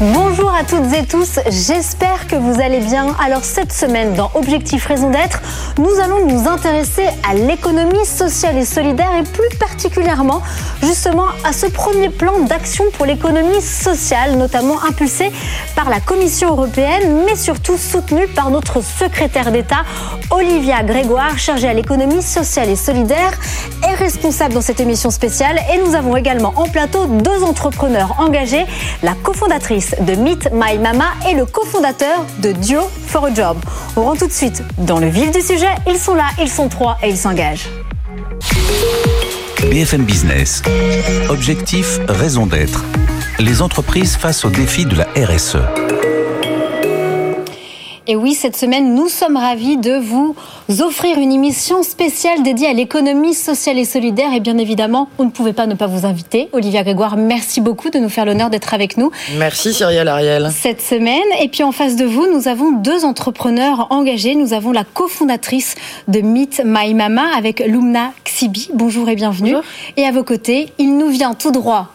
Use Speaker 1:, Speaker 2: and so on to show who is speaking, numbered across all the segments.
Speaker 1: Bonjour à toutes et tous, j'espère que vous allez bien. Alors cette semaine dans Objectif Raison d'être, nous allons nous intéresser à l'économie sociale et solidaire et plus particulièrement justement à ce premier plan d'action pour l'économie sociale, notamment impulsé par la Commission européenne, mais surtout soutenu par notre secrétaire d'État, Olivia Grégoire, chargée à l'économie sociale et solidaire et responsable dans cette émission spéciale. Et nous avons également en plateau deux entrepreneurs engagés, la cofondatrice de Meet My Mama et le cofondateur de Duo for a Job. On rentre tout de suite dans le vif du sujet. Ils sont là, ils sont trois et ils s'engagent.
Speaker 2: BFM Business. Objectif, raison d'être. Les entreprises face aux défis de la RSE.
Speaker 1: Et oui, cette semaine, nous sommes ravis de vous offrir une émission spéciale dédiée à l'économie sociale et solidaire. Et bien évidemment, on ne pouvait pas ne pas vous inviter. Olivia Grégoire, merci beaucoup de nous faire l'honneur d'être avec nous.
Speaker 3: Merci Cyrielle Ariel.
Speaker 1: Cette semaine. Et puis en face de vous, nous avons deux entrepreneurs engagés. Nous avons la cofondatrice de Meet My Mama avec Lumna Xibi. Bonjour et bienvenue.
Speaker 4: Bonjour.
Speaker 1: Et à vos côtés, il nous vient tout droit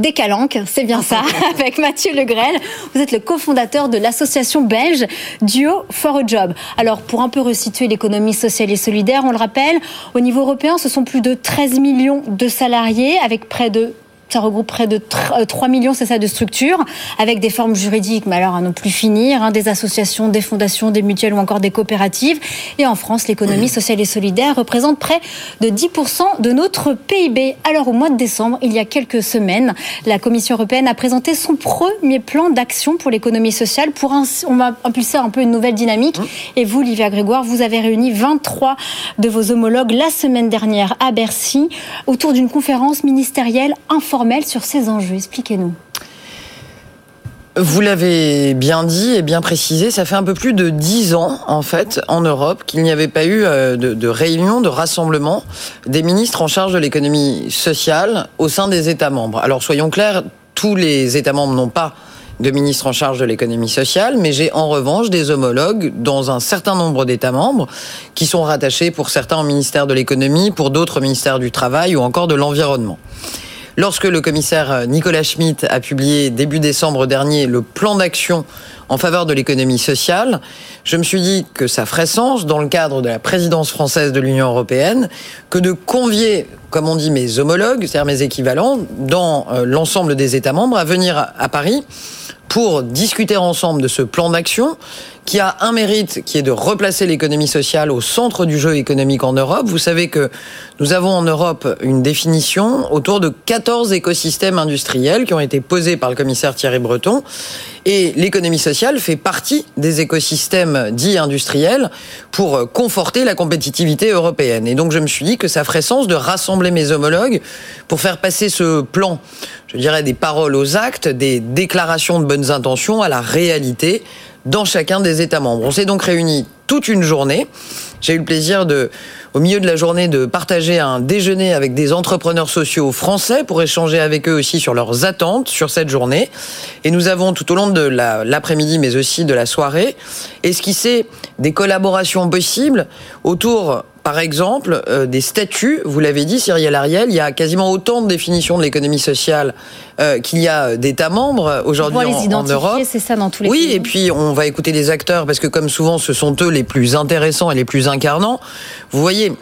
Speaker 1: des Calanques, c'est bien ça, avec Mathieu Legrel. Vous êtes le cofondateur de l'association belge Duo for a Job. Alors, pour un peu resituer l'économie sociale et solidaire, on le rappelle, au niveau européen, ce sont plus de 13 millions de salariés, avec près de ça regroupe près de 3 millions, c'est ça, de structures, avec des formes juridiques, mais alors à ne plus finir, hein, des associations, des fondations, des mutuelles ou encore des coopératives. Et en France, l'économie sociale et solidaire représente près de 10% de notre PIB. Alors au mois de décembre, il y a quelques semaines, la Commission européenne a présenté son premier plan d'action pour l'économie sociale. Pour un, on va impulser un peu une nouvelle dynamique. Et vous, Livia Grégoire, vous avez réuni 23 de vos homologues la semaine dernière à Bercy autour d'une conférence ministérielle informelle sur ces enjeux. Expliquez-nous.
Speaker 3: Vous l'avez bien dit et bien précisé, ça fait un peu plus de dix ans, en fait, en Europe, qu'il n'y avait pas eu euh, de, de, réunion, de rassemblement des ministres en charge de l'économie sociale au sein des États membres. Alors soyons clairs, tous les États membres n'ont pas de ministres en charge de l'économie sociale, mais j'ai en revanche des homologues dans un certain nombre d'États membres qui sont rattachés pour certains au ministère de l'économie, pour d'autres au ministère du travail ou encore de l'environnement. Lorsque le commissaire Nicolas Schmitt a publié début décembre dernier le plan d'action en faveur de l'économie sociale, je me suis dit que ça ferait sens, dans le cadre de la présidence française de l'Union européenne, que de convier, comme on dit, mes homologues, c'est-à-dire mes équivalents, dans l'ensemble des États membres, à venir à Paris pour discuter ensemble de ce plan d'action qui a un mérite qui est de replacer l'économie sociale au centre du jeu économique en Europe. Vous savez que nous avons en Europe une définition autour de 14 écosystèmes industriels qui ont été posés par le commissaire Thierry Breton. Et l'économie sociale fait partie des écosystèmes dits industriels pour conforter la compétitivité européenne. Et donc je me suis dit que ça ferait sens de rassembler mes homologues pour faire passer ce plan, je dirais, des paroles aux actes, des déclarations de bonnes intentions à la réalité dans chacun des États membres. On s'est donc réunis toute une journée. J'ai eu le plaisir de, au milieu de la journée, de partager un déjeuner avec des entrepreneurs sociaux français pour échanger avec eux aussi sur leurs attentes sur cette journée. Et nous avons tout au long de l'après-midi, mais aussi de la soirée, esquissé des collaborations possibles autour par exemple, euh, des statuts, vous l'avez dit, Cyril Ariel, il y a quasiment autant de définitions de l'économie sociale euh, qu'il y a d'États membres aujourd'hui en, en, Europe.
Speaker 1: c'est ça dans tous les
Speaker 3: Oui,
Speaker 1: pays.
Speaker 3: et puis on va écouter les acteurs parce que comme souvent, ce sont eux les plus intéressants et les plus incarnants. Vous voyez,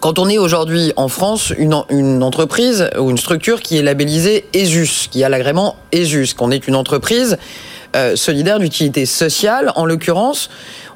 Speaker 3: quand on est aujourd'hui en France une, une, entreprise ou une structure qui est labellisée ESUS, qui a l'agrément ESUS, qu'on est une entreprise euh, solidaire d'utilité sociale, en l'occurrence,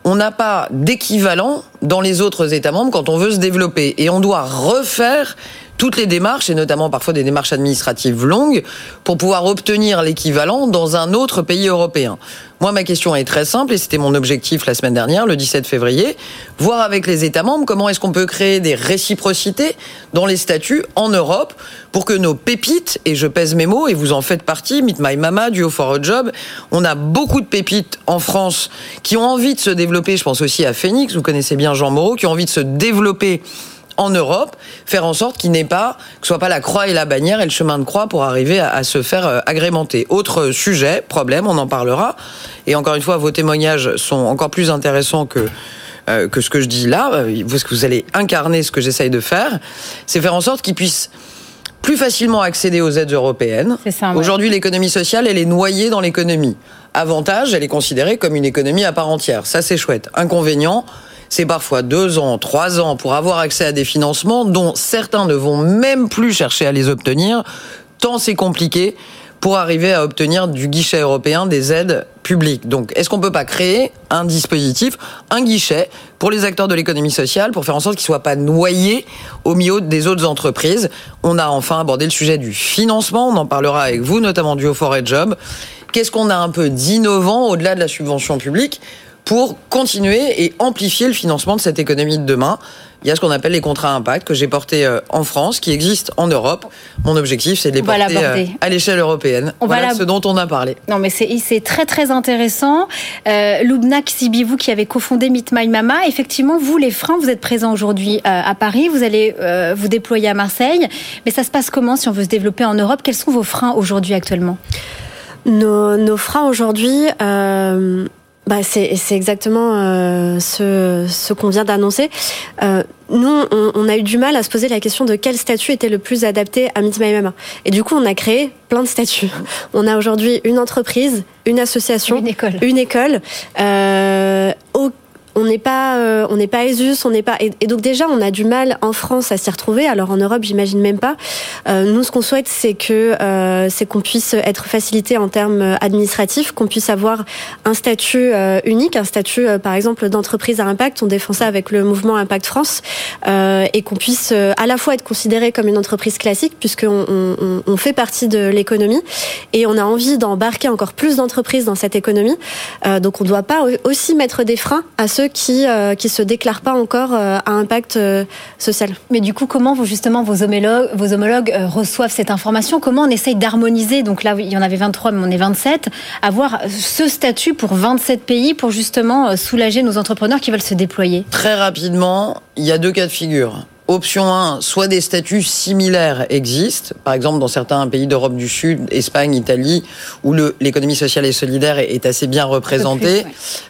Speaker 3: on n'a pas d'équivalent dans les autres États membres quand on veut se développer. Et on doit refaire toutes les démarches, et notamment parfois des démarches administratives longues, pour pouvoir obtenir l'équivalent dans un autre pays européen. Moi, ma question est très simple, et c'était mon objectif la semaine dernière, le 17 février, voir avec les États membres comment est-ce qu'on peut créer des réciprocités dans les statuts en Europe pour que nos pépites, et je pèse mes mots, et vous en faites partie, Meet My Mama, Duo for a Job, on a beaucoup de pépites en France qui ont envie de se développer, je pense aussi à Phoenix, vous connaissez bien Jean Moreau, qui ont envie de se développer en Europe, faire en sorte qu'il n'ait pas, que ce soit pas la croix et la bannière et le chemin de croix pour arriver à, à se faire euh, agrémenter. Autre sujet, problème, on en parlera. Et encore une fois, vos témoignages sont encore plus intéressants que euh, que ce que je dis là, euh, parce que vous allez incarner ce que j'essaye de faire, c'est faire en sorte qu'ils puissent plus facilement accéder aux aides européennes. Aujourd'hui, l'économie sociale, elle est noyée dans l'économie. Avantage, elle est considérée comme une économie à part entière. Ça, c'est chouette. Inconvénient, c'est parfois deux ans, trois ans pour avoir accès à des financements dont certains ne vont même plus chercher à les obtenir, tant c'est compliqué pour arriver à obtenir du guichet européen des aides publiques. Donc, est-ce qu'on peut pas créer un dispositif, un guichet pour les acteurs de l'économie sociale pour faire en sorte qu'ils soient pas noyés au milieu des autres entreprises? On a enfin abordé le sujet du financement. On en parlera avec vous, notamment du Haut Forêt Job. Qu'est-ce qu'on a un peu d'innovant au-delà de la subvention publique? Pour continuer et amplifier le financement de cette économie de demain. Il y a ce qu'on appelle les contrats impact que j'ai portés euh, en France, qui existent en Europe. Mon objectif, c'est de les porter euh, à l'échelle européenne. On voilà ce dont on a parlé.
Speaker 1: Non, mais c'est très très intéressant. Euh, Loubna Sibivou, qui avait cofondé Meet My Mama, effectivement, vous les freins, vous êtes présents aujourd'hui euh, à Paris, vous allez vous déployer à Marseille. Mais ça se passe comment si on veut se développer en Europe? Quels sont vos freins aujourd'hui actuellement?
Speaker 4: Nos, nos freins aujourd'hui, bah, c'est exactement euh, ce, ce qu'on vient d'annoncer. Euh, nous, on, on, a eu du mal à se poser la question de quel statut était le plus adapté à Meet My Mama. Et du coup, on a créé plein de statuts. On a aujourd'hui une entreprise, une association,
Speaker 1: une école,
Speaker 4: une école euh, on n'est pas euh, on n'est pas ESUS, on n'est pas et, donc déjà on a du mal en France à s'y retrouver. Alors en Europe, j'imagine même pas. Euh, nous, ce qu'on souhaite, c'est que euh, c'est qu'on puisse être facilité en termes administratifs, qu'on puisse avoir un statut unique, un statut par exemple d'entreprise à impact. On défend ça avec le mouvement Impact France et qu'on puisse à la fois être considéré comme une entreprise classique puisqu'on on, on fait partie de l'économie et on a envie d'embarquer encore plus d'entreprises dans cette économie. donc on ne doit pas aussi mettre des freins à ce qui euh, qui se déclarent pas encore euh, à impact euh, social.
Speaker 1: Mais du coup, comment vous justement vos homologues, vos homologues reçoivent cette information? Comment on essaye d'harmoniser? Donc là, il y en avait 23, mais on est 27. Avoir ce statut pour 27 pays pour justement soulager nos entrepreneurs qui veulent se déployer.
Speaker 3: Très rapidement, il y a deux cas de figure. Option 1, soit des statuts similaires existent, par exemple dans certains pays d'Europe du Sud, Espagne, Italie, où l'économie sociale et solidaire est, assez bien représentée.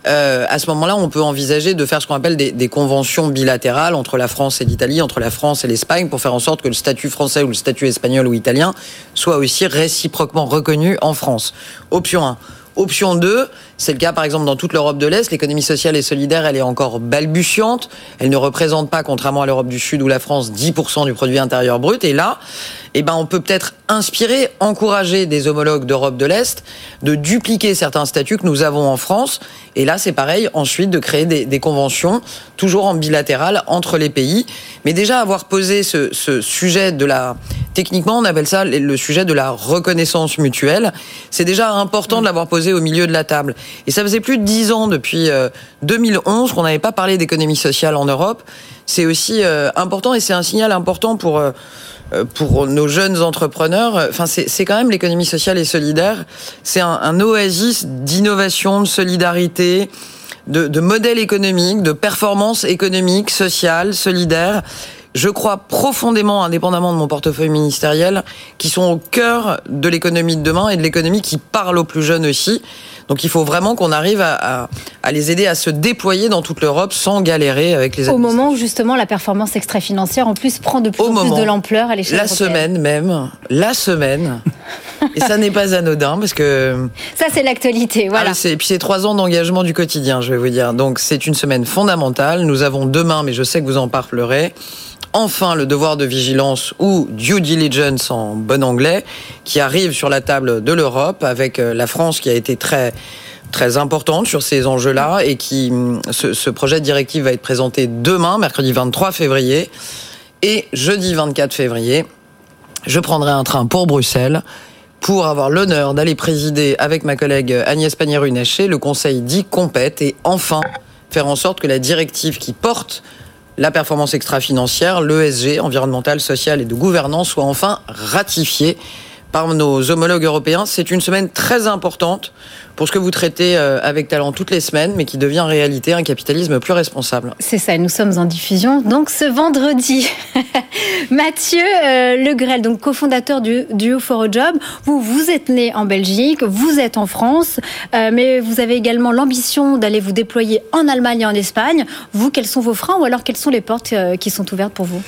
Speaker 3: euh, à ce moment-là, on peut envisager de faire ce qu'on appelle des, des, conventions bilatérales entre la France et l'Italie, entre la France et l'Espagne, pour faire en sorte que le statut français ou le statut espagnol ou italien soit aussi réciproquement reconnu en France. Option 1. Option 2, c'est le cas par exemple dans toute l'Europe de l'Est, l'économie sociale et solidaire, elle est encore balbutiante, elle ne représente pas, contrairement à l'Europe du Sud ou la France, 10% du produit intérieur brut, et là, eh ben, on peut peut-être inspirer, encourager des homologues d'Europe de l'Est de dupliquer certains statuts que nous avons en France, et là c'est pareil, ensuite de créer des, des, conventions, toujours en bilatéral, entre les pays, mais déjà avoir posé ce, ce sujet de la... Techniquement, on appelle ça le sujet de la reconnaissance mutuelle, c'est déjà important de l'avoir posé au milieu de la table. Et ça faisait plus de dix ans depuis 2011 euh, qu'on n'avait pas parlé d'économie sociale en Europe. C'est aussi euh, important et c'est un signal important pour euh, pour nos jeunes entrepreneurs. Enfin, c'est quand même l'économie sociale et solidaire. C'est un, oasis d'innovation, de solidarité. De, de modèle économique, de performance économique, sociale, solidaire je crois profondément, indépendamment de mon portefeuille ministériel, qui sont au cœur de l'économie de demain et de l'économie qui parle aux plus jeunes aussi. Donc il faut vraiment qu'on arrive à, à, les aider à se déployer dans toute l'Europe sans galérer avec les
Speaker 1: Au moment où justement la performance extra-financière en plus prend de plus en plus de l'ampleur à l'échelle
Speaker 3: La semaine même, la semaine. et ça n'est pas anodin parce que...
Speaker 1: Ça c'est l'actualité, voilà.
Speaker 3: Ah, et puis c'est trois ans d'engagement du quotidien, je vais vous dire. Donc c'est une semaine fondamentale. Nous avons demain, mais je sais que vous en parlerez, enfin le devoir de vigilance ou due diligence en bon anglais qui arrive sur la table de l'Europe avec euh, la France qui a été très très importante sur ces enjeux-là et qui mm, ce, ce, projet de directive va être présenté demain, mercredi 23 février et jeudi 24 février. Je prendrai un train pour Bruxelles pour avoir l'honneur d'aller présider avec ma collègue Agnès Pannier-Runacher le Conseil dit compète et enfin faire en sorte que la directive qui porte la performance extra-financière, l'ESG, environnementale, sociale et de gouvernance, soit enfin ratifiée par nos homologues européens. C'est une semaine très importante pour ce que vous traitez euh, avec talent toutes les semaines, mais qui devient réalité un capitalisme plus responsable.
Speaker 1: C'est ça, nous sommes en diffusion. Donc ce vendredi, Mathieu euh, Legrel, donc cofondateur du Duo for a Job, vous, vous êtes né en Belgique, vous êtes en France, euh, mais vous avez également l'ambition d'aller vous déployer en Allemagne et en Espagne. Vous, quels sont vos freins ou alors quelles sont les portes qui sont ouvertes pour vous?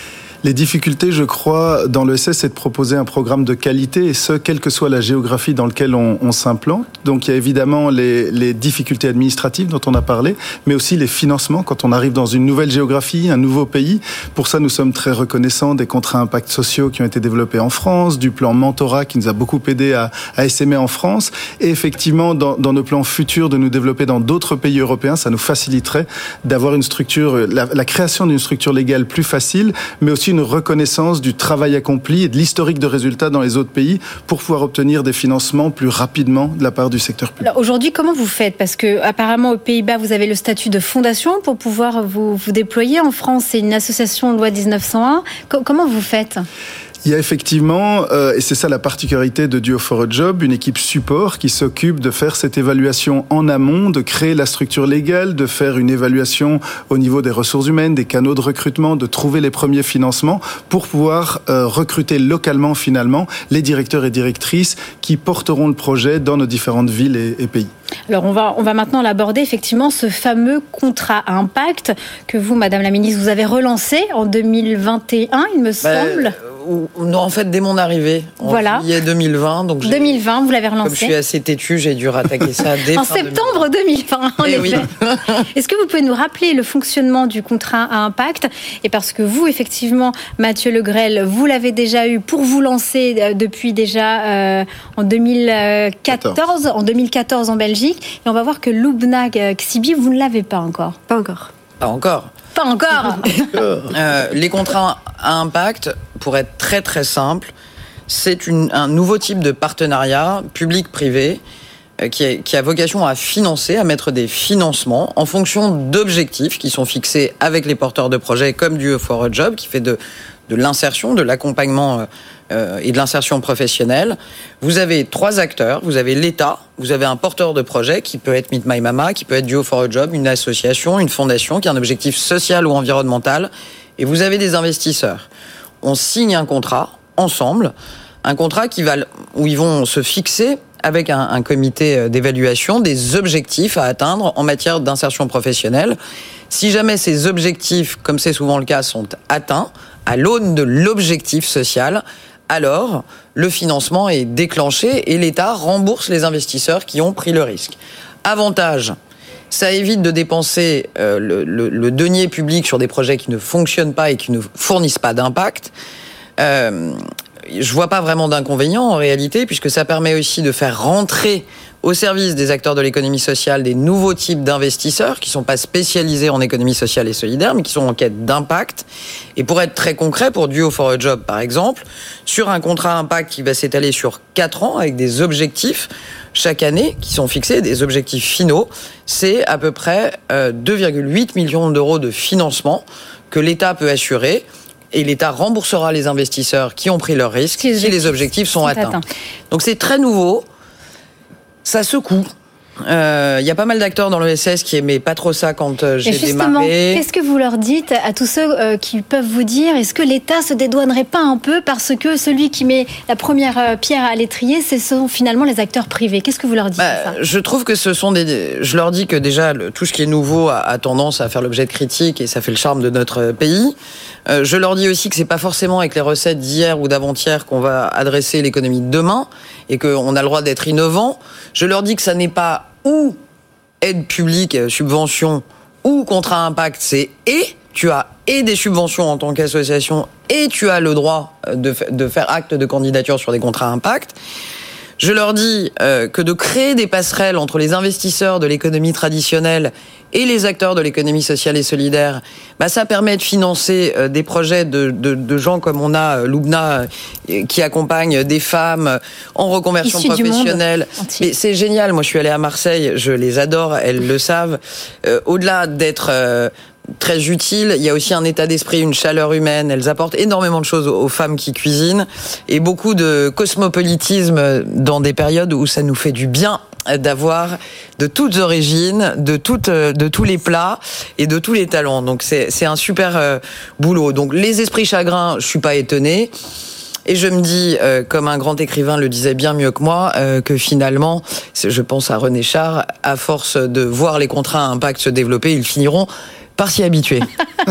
Speaker 5: Les difficultés, je crois, dans l'ESS, c'est de proposer un programme de qualité, et ce, quelle que soit la géographie dans laquelle on, s'implante. Donc il y a évidemment les, difficultés administratives dont on a parlé, mais aussi les financements quand on arrive dans une nouvelle géographie, un nouveau pays. Pour ça, nous sommes très reconnaissants des contrats impact sociaux qui ont été développés en France, du plan mentorat qui nous a beaucoup aidé à, à SME en France, et effectivement, dans, nos plans futurs de nous développer dans d'autres pays européens, ça nous faciliterait d'avoir une structure, la création d'une structure légale plus facile, mais aussi une reconnaissance du travail accompli et de l'historique de résultats dans les autres pays pour pouvoir obtenir des financements plus rapidement de la part du secteur public.
Speaker 1: Aujourd'hui, comment vous faites? Parce que apparemment aux Pays-Bas, vous avez le statut de fondation pour pouvoir vous, déployer. En France, c'est une association loi 1901. Comment vous faites?
Speaker 5: Il y a effectivement, euh, et c'est ça la particularité de Duo for a Job, une équipe support qui s'occupe de faire cette évaluation en amont, de créer la structure légale, de faire une évaluation au niveau des ressources humaines, des canaux de recrutement, de trouver les premiers financements pour pouvoir euh, recruter localement finalement les directeurs et directrices qui porteront le projet dans nos différentes villes et, et pays.
Speaker 1: Alors on va, on va maintenant l'aborder, effectivement, ce fameux contrat à impact que vous, Madame la Ministre, vous avez relancé en 2021, il me
Speaker 3: Ben,
Speaker 1: semble.
Speaker 3: ou- non, en fait, dès mon arrivée, en
Speaker 1: Voilà.
Speaker 3: juillet 2020. Donc j'ai-
Speaker 1: 2020, vous l'avez
Speaker 3: Comme je suis
Speaker 1: relancé.
Speaker 3: assez têtu, j'ai dû rattaquer ça dès
Speaker 1: En septembre 2020, en
Speaker 3: Eh
Speaker 1: effet.
Speaker 3: oui.
Speaker 1: Est-ce que vous pouvez nous rappeler le fonctionnement du contrat à impact? Et parce que vous, effectivement, Mathieu Legrel, vous l'avez déjà eu pour vous lancer euh, depuis déjà euh, en 2014, en 2014 en Belgique. Et on va voir que Lubna euh, Xibi, vous ne l'avez pas encore.
Speaker 4: Pas encore.
Speaker 3: Pas encore.
Speaker 1: Pas encore
Speaker 3: Euh, les contrats à impact, pour être très très simple, c'est un nouveau type de partenariat public-privé euh, qui, a vocation à financer, à mettre des financements en fonction d'objectifs qui sont fixés avec les porteurs de projets, comme du for a Job, qui fait de, l'insertion, de l'accompagnement euh, euh, et de l'insertion professionnelle. Vous avez trois acteurs. Vous avez l'État, vous avez un porteur de projet qui peut être Meet My Mama, qui peut être Duo for a Job, une association, une fondation qui a un objectif social ou environnemental. Et vous avez des investisseurs. On signe un contrat ensemble, un contrat qui va, où ils vont se fixer avec un, un comité euh, d'évaluation des objectifs à atteindre en matière d'insertion professionnelle. Si jamais ces objectifs, comme c'est souvent le cas, sont atteints à l'aune de l'objectif social, alors le financement est déclenché et l'État rembourse les investisseurs qui ont pris le risque. Avantage, ça évite de dépenser euh, le, le- le denier public sur des projets qui ne fonctionnent pas et qui ne fournissent pas d'impact. Euh, je vois pas vraiment d'inconvénient en réalité, puisque ça permet aussi de faire rentrer au service des acteurs de l'économie sociale des nouveaux types d'investisseurs qui sont pas spécialisés en économie sociale et solidaire, mais qui sont en quête d'impact. Et pour être très concret, pour Duo for a Job par exemple, sur un contrat impact qui va s'étaler sur quatre ans avec des objectifs chaque année qui sont fixés, des objectifs finaux, c'est à peu près euh, 2,8 millions d'euros de financement que l'État peut assurer. Et l'État remboursera les investisseurs qui ont pris leurs risques
Speaker 1: Si les objectifs
Speaker 3: objectifs sont,
Speaker 1: sont
Speaker 3: atteints.
Speaker 1: atteints.
Speaker 3: Donc c'est très nouveau. Ça secoue. Euh, Il y a pas mal d'acteurs dans l'ESS qui aimaient pas trop ça quand euh, j'ai démarré.
Speaker 1: qu'est-ce que vous leur dites à tous ceux euh, qui peuvent vous dire est-ce que l'État se dédouanerait pas un peu parce que celui qui met la première euh, pierre à l'étrier, ce sont finalement les acteurs privés? Qu'est-ce que vous leur dites
Speaker 3: Bah,
Speaker 1: ça?
Speaker 3: je trouve que ce sont des. Je leur dis que déjà le- tout ce qui est nouveau a, a tendance à faire l'objet de critiques et ça fait le charme de notre pays. Euh, je leur dis aussi que c'est pas forcément avec les recettes d'hier ou d'avant-hier qu'on va adresser l'économie de demain et qu'on a le droit d'être innovant. Je leur dis que ça n'est pas ou aide publique, euh, subvention ou contrat impact, c'est et tu as et des subventions en tant qu'association et tu as le droit euh, de, de faire acte de candidature sur des contrats impact. Je leur dis euh, que de créer des passerelles entre les investisseurs de l'économie traditionnelle et les acteurs de l'économie sociale et solidaire, bah, ça permet de financer euh, des projets de, de, de gens comme on a euh, Loubna euh, qui accompagne des femmes en reconversion professionnelle. Mais c'est génial. Moi, je suis allée à Marseille. Je les adore. Elles le savent. Euh, Au-delà d'être euh, très utiles. Il y a aussi un état d'esprit, une chaleur humaine. Elles apportent énormément de choses aux femmes qui cuisinent et beaucoup de cosmopolitisme dans des périodes où ça nous fait du bien d'avoir de toutes origines, de toutes, de tous les plats et de tous les talents. Donc c'est un super euh, boulot. Donc les esprits chagrins, je suis pas étonnée. Et je me dis, euh, comme un grand écrivain le disait bien mieux que moi, euh, que finalement, je pense à René Char, à force de voir les contrats à impact se développer, ils finiront par s'y habituer.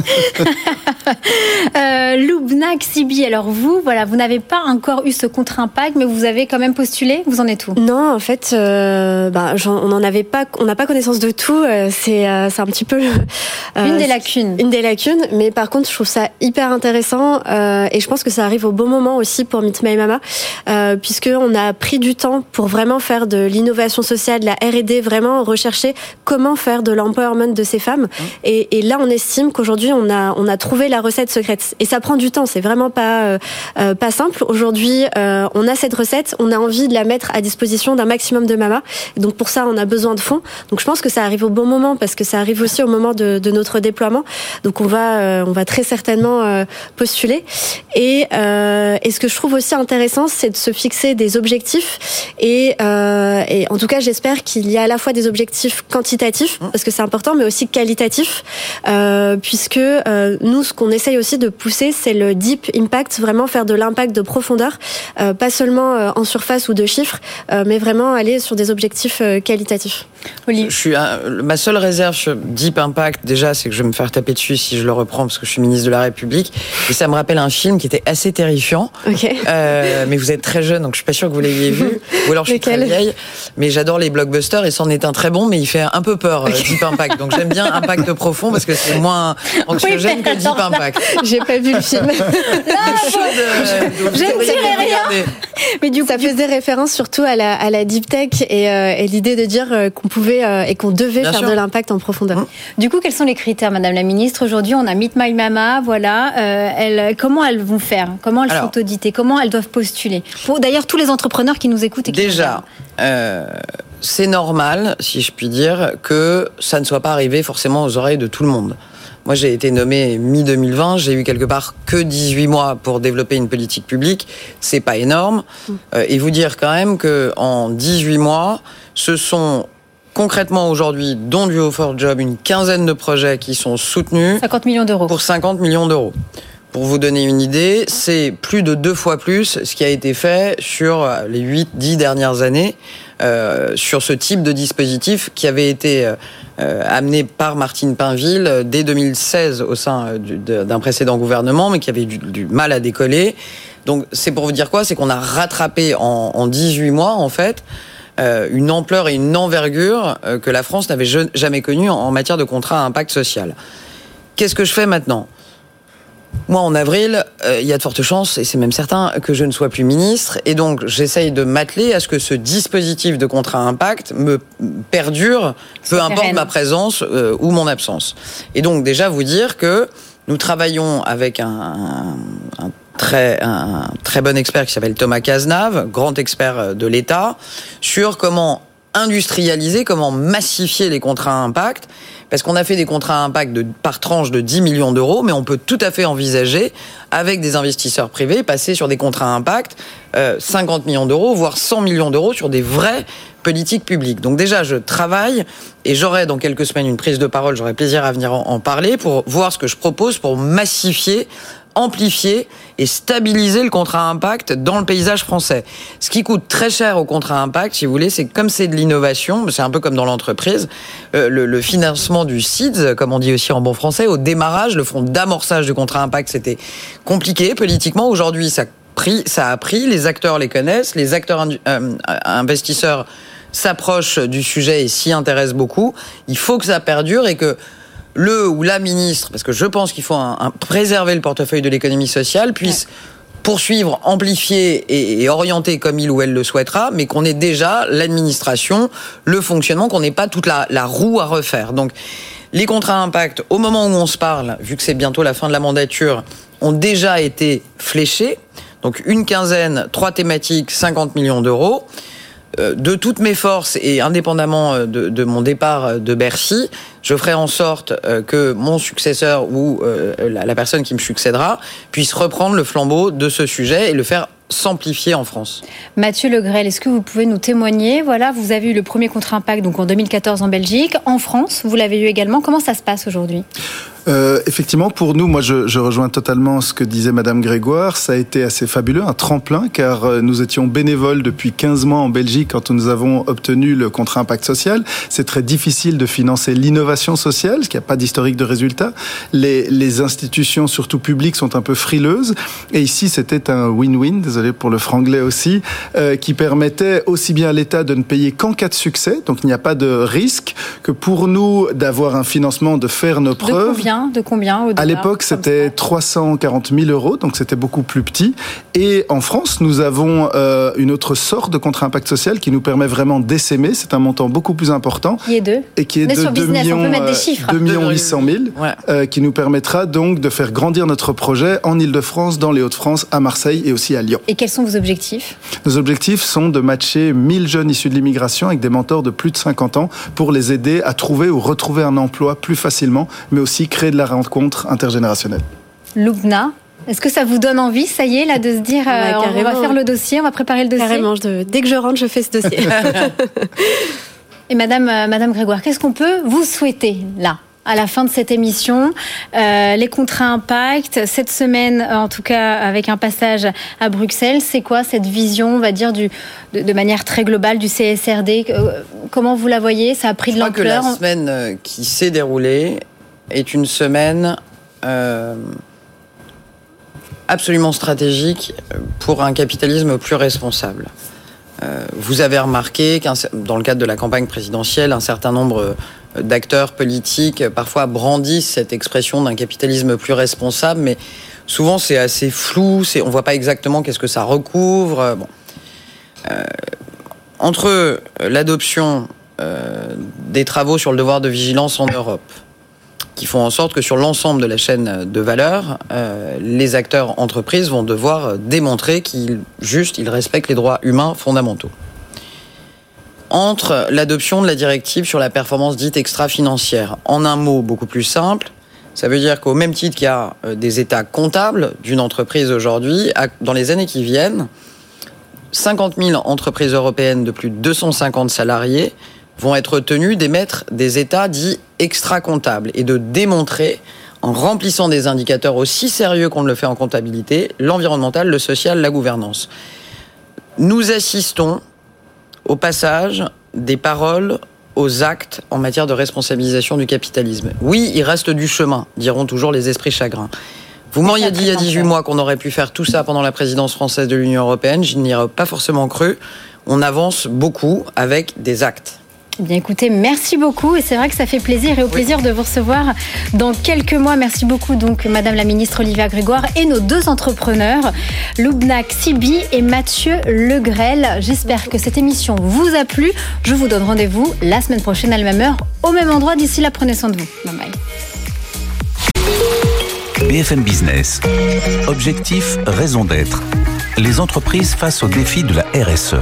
Speaker 1: euh, Loubnac Sibi, alors vous, voilà, vous n'avez pas encore eu ce contrat impact, mais vous avez quand même postulé. Vous en êtes où?
Speaker 4: Non, en fait, euh, bah, on n'en avait pas, on n'a pas connaissance de tout. Euh, c'est, euh, c'est un petit peu
Speaker 1: une des lacunes.
Speaker 4: Une des lacunes, mais par contre, je trouve ça hyper intéressant et je pense que ça arrive au bon moment aussi pour Meet My Mama, puisque on a pris du temps pour vraiment faire de l'innovation sociale, de la R&D, vraiment rechercher comment faire de l'empowerment de ces femmes. Mmh. Et, et là, on estime qu'aujourd'hui, on a, on a trouvé la recette secrète. Et ça prend du temps, c'est vraiment pas, euh, euh pas simple. Aujourd'hui, euh, on a cette recette, on a envie de la mettre à disposition d'un maximum de mamas. donc pour ça, on a besoin de fonds. Donc je pense que ça arrive au bon moment parce que ça arrive aussi au moment de, de notre déploiement. Donc on va, euh, on va très certainement euh, postuler. Et, et ce que je trouve aussi intéressant, c'est de se fixer des objectifs. Et, et en tout cas, j'espère qu'il y a à la fois des objectifs quantitatifs parce que c'est important, mais aussi qualitatifs euh, puisque euh, nous, ce qu'on essaye aussi de pousser, c'est le deep impact, vraiment faire de l'impact de profondeur, euh, pas seulement en surface ou de chiffres, mais vraiment aller sur des objectifs qualitatifs.
Speaker 3: Je suis ma seule réserve sur deep impact, déjà, c'est que je vais me faire taper dessus si je le reprends parce que je suis ministre de la République, et ça me rappelle un film qui était assez terrifiant. mais vous êtes très jeune, donc je suis pas sûr que vous l'ayez vu, ou alors je suis très vieille. Mais j'adore les blockbusters et c'en est un très bon, mais il fait un peu peur, deep impact. Donc j'aime bien impact profond parce que c'est moins anxiogène que Deep Impact.
Speaker 4: J'ai pas vu le film.
Speaker 1: je ne dirai rien.
Speaker 4: Mais du coup, ça faisait référence surtout à la, à la deep tech et, euh, et l'idée de dire euh, qu'on pouvait euh, et qu'on devait faire de l'impact en profondeur. Hum.
Speaker 1: Du coup, quels sont les critères, Madame la Ministre Aujourd'hui, on a Meet My Mama. Voilà, elles, comment elles vont faire? Comment elles sont auditées? Comment elles doivent postuler? Pour d'ailleurs tous les entrepreneurs qui nous écoutent. Et qui
Speaker 3: Déjà c'est normal, si je puis dire, que ça ne soit pas arrivé forcément aux oreilles de tout le monde. Moi, j'ai été nommé mi-2020, j'ai eu quelque part que 18 mois pour développer une politique publique. C'est pas énorme. Euh, et vous dire quand même que en 18 mois, ce sont concrètement aujourd'hui, dont du for Job, une quinzaine de projets qui sont soutenus.
Speaker 1: 50 millions d'euros.
Speaker 3: Pour 50 millions d'euros. Pour vous donner une idée, c'est plus de deux fois plus ce qui a été fait sur les 8-10 dernières années. Euh, sur ce type de dispositif qui avait été euh, euh, amené par Martine Pinville dès 2016 au sein d'un précédent gouvernement, mais qui avait du, mal à décoller. Donc c'est pour vous dire quoi? C'est qu'on a rattrapé en, en, 18 mois, en fait, une ampleur et une envergure que la France n'avait jamais connue en matière de contrat à impact social. Qu'est-ce que je fais maintenant? Moi, en avril, euh, il y a de fortes chances, et c'est même certain, que je ne sois plus ministre. Et donc, j'essaye de m'atteler à ce que ce dispositif de contrat impact me perdure, peu importe ma présence euh, ou mon absence. Et donc, déjà, vous dire que nous travaillons avec un, un très, un très bon expert qui s'appelle Thomas Cazenave, grand expert euh, de l'État, sur comment industrialiser, comment massifier les contrats à impact parce qu'on a fait des contrats à impact de, par tranche de 10 millions d'euros, mais on peut tout à fait envisager, avec des investisseurs privés, passer sur des contrats à impact, euh, 50 millions d'euros, voire 100 millions d'euros sur des vraies politiques publiques. Donc déjà, je travaille et j'aurai dans quelques semaines une prise de parole, j'aurai plaisir à venir en parler pour voir ce que je propose pour massifier amplifier et stabiliser le contrat impact dans le paysage français. Ce qui coûte très cher au contrat impact, si vous voulez, c'est comme c'est de l'innovation, c'est un peu comme dans l'entreprise, euh, le, financement du SIDS, comme on dit aussi en bon français, au démarrage, le fonds d'amorçage du contrat impact, c'était compliqué politiquement. Aujourd'hui, ça, a pris, les acteurs les connaissent, les acteurs euh, investisseurs s'approchent du sujet et s'y intéressent beaucoup. Il faut que ça perdure et que le ou la ministre, parce que je pense qu'il faut préserver le portefeuille de l'économie sociale, puisse poursuivre, amplifier et, orienter comme il ou elle le souhaitera, mais qu'on ait déjà l'administration, le fonctionnement, qu'on n'ait pas toute la, roue à refaire. Donc, les contrats impact, au moment où on se parle, vu que c'est bientôt la fin de la mandature, ont déjà été fléchés. Donc, une quinzaine, trois thématiques, 50 millions d'euros. euh, de toutes mes forces et indépendamment euh, de, de, mon départ de Bercy, je ferai en sorte que mon successeur ou la, la personne qui me succédera puisse reprendre le flambeau de ce sujet et le faire s'amplifier en France.
Speaker 1: Mathieu Legrel, est-ce que vous pouvez nous témoigner? Voilà, vous avez eu le premier contre impact donc en 2014 en Belgique, en France, vous l'avez eu également. Comment ça se passe aujourd'hui?
Speaker 5: Euh, effectivement, pour nous, moi, je, je, rejoins totalement ce que disait Madame Grégoire. Ça a été assez fabuleux, un tremplin, car euh, nous étions bénévoles depuis 15 mois en Belgique quand nous avons obtenu le contrat impact social. C'est très difficile de financer l'innovation sociale, parce qu'il n'y a pas d'historique de résultats. Les, les, institutions, surtout publiques, sont un peu frileuses. Et ici, c'était un win-win, désolé pour le franglais aussi, euh, qui permettait aussi bien à l'État de ne payer qu'en cas de succès, donc il n'y a pas de risque, que pour nous d'avoir un financement, de faire nos preuves.
Speaker 1: De combien
Speaker 5: À l'époque, c'était 340 000 euros, donc c'était beaucoup plus petit. Et en France, nous avons euh, une autre sorte de contrat impact social qui nous permet vraiment d'essaimer. C'est un montant beaucoup plus important.
Speaker 1: Qui est de
Speaker 5: Et qui est de 2 millions, 2 millions 800 000, euh, qui nous permettra donc de faire grandir notre projet en Ile-de-France, dans les Hauts-de-France, à Marseille et aussi à Lyon.
Speaker 1: Et quels sont vos objectifs?
Speaker 5: Nos objectifs sont de matcher 1000 jeunes issus de l'immigration avec des mentors de plus de 50 ans pour les aider à trouver ou retrouver un emploi plus facilement, mais aussi créer de la rencontre intergénérationnelle.
Speaker 1: Lubna, est-ce que ça vous donne envie, ça y est, là, de se dire, euh, on va faire le dossier, on va préparer le dossier
Speaker 4: Carrément, dès que je rentre, je fais ce dossier.
Speaker 1: Et Madame, euh, Madame Grégoire, qu'est-ce qu'on peut vous souhaiter là à la fin de cette émission. Euh, les contrats impact, cette semaine, en tout cas avec un passage à Bruxelles, c'est quoi cette vision, on va dire, du, de, manière très globale du CSRD Comment vous la voyez Ça a pris de l'ampleur
Speaker 3: Je crois que la semaine qui s'est déroulée est une semaine euh, absolument stratégique pour un capitalisme plus responsable. Euh, vous avez remarqué qu'un dans le cadre de la campagne présidentielle, un certain nombre d'acteurs politiques parfois brandissent cette expression d'un capitalisme plus responsable, mais souvent c'est assez flou, on ne voit pas exactement qu'est-ce que ça recouvre. Euh, entre l'adoption des travaux sur le devoir de vigilance en Europe, qui font en sorte que sur l'ensemble de la chaîne de valeur, euh, les acteurs entreprises vont devoir démontrer qu'ils respectent les droits humains fondamentaux. Entre l'adoption de la directive sur la performance dite extra-financière, en un mot beaucoup plus simple, ça veut dire qu'au même titre qu'il y a euh, des états comptables d'une entreprise aujourd'hui, dans les années qui viennent, 50 000 entreprises européennes de plus de 250 salariés vont être tenus d'émettre des états dits extra-comptables et de démontrer, en remplissant des indicateurs aussi sérieux qu'on le fait en comptabilité, l'environnemental, le social, la gouvernance. Nous assistons au passage des paroles aux actes en matière de responsabilisation du capitalisme. Oui, il reste du chemin, diront toujours les esprits chagrins. Vous m'auriez dit il y a 18 mois qu'on aurait pu faire tout ça pendant la présidence française de l'Union européenne, je n'y aurais pas forcément cru. On avance beaucoup avec des actes.
Speaker 1: Eh bien écoutez, merci beaucoup et c'est vrai que ça fait plaisir et au plaisir de vous recevoir dans quelques mois. Merci beaucoup donc Madame la ministre Olivia Grégoire et nos deux entrepreneurs, Loubnak Sibi et Mathieu Legrel. J'espère que cette émission vous a plu. Je vous donne rendez-vous la semaine prochaine à la même heure, au même endroit. D'ici là, prenez soin de vous. Bye bye.
Speaker 2: BFM Business. Objectif, raison d'être. Les entreprises face au défi de la RSE.